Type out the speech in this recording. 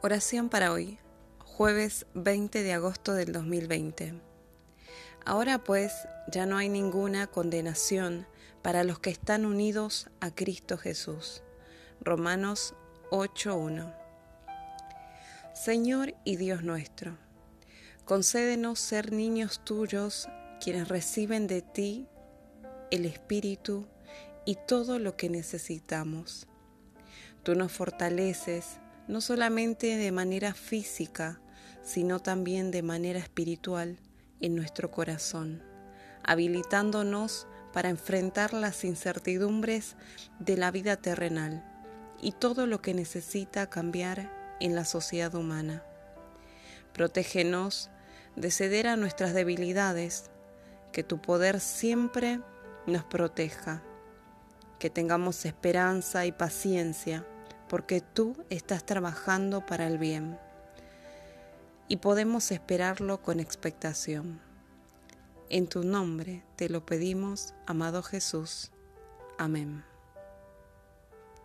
Oración para hoy, jueves 20 de agosto del 2020. Ahora pues ya no hay ninguna condenación para los que están unidos a Cristo Jesús. Romanos 8.1. Señor y Dios nuestro, concédenos ser niños tuyos quienes reciben de ti el Espíritu y todo lo que necesitamos. Tú nos fortaleces no solamente de manera física, sino también de manera espiritual en nuestro corazón, habilitándonos para enfrentar las incertidumbres de la vida terrenal y todo lo que necesita cambiar en la sociedad humana. Protégenos de ceder a nuestras debilidades, que tu poder siempre nos proteja, que tengamos esperanza y paciencia porque tú estás trabajando para el bien y podemos esperarlo con expectación. En tu nombre te lo pedimos, amado Jesús. Amén.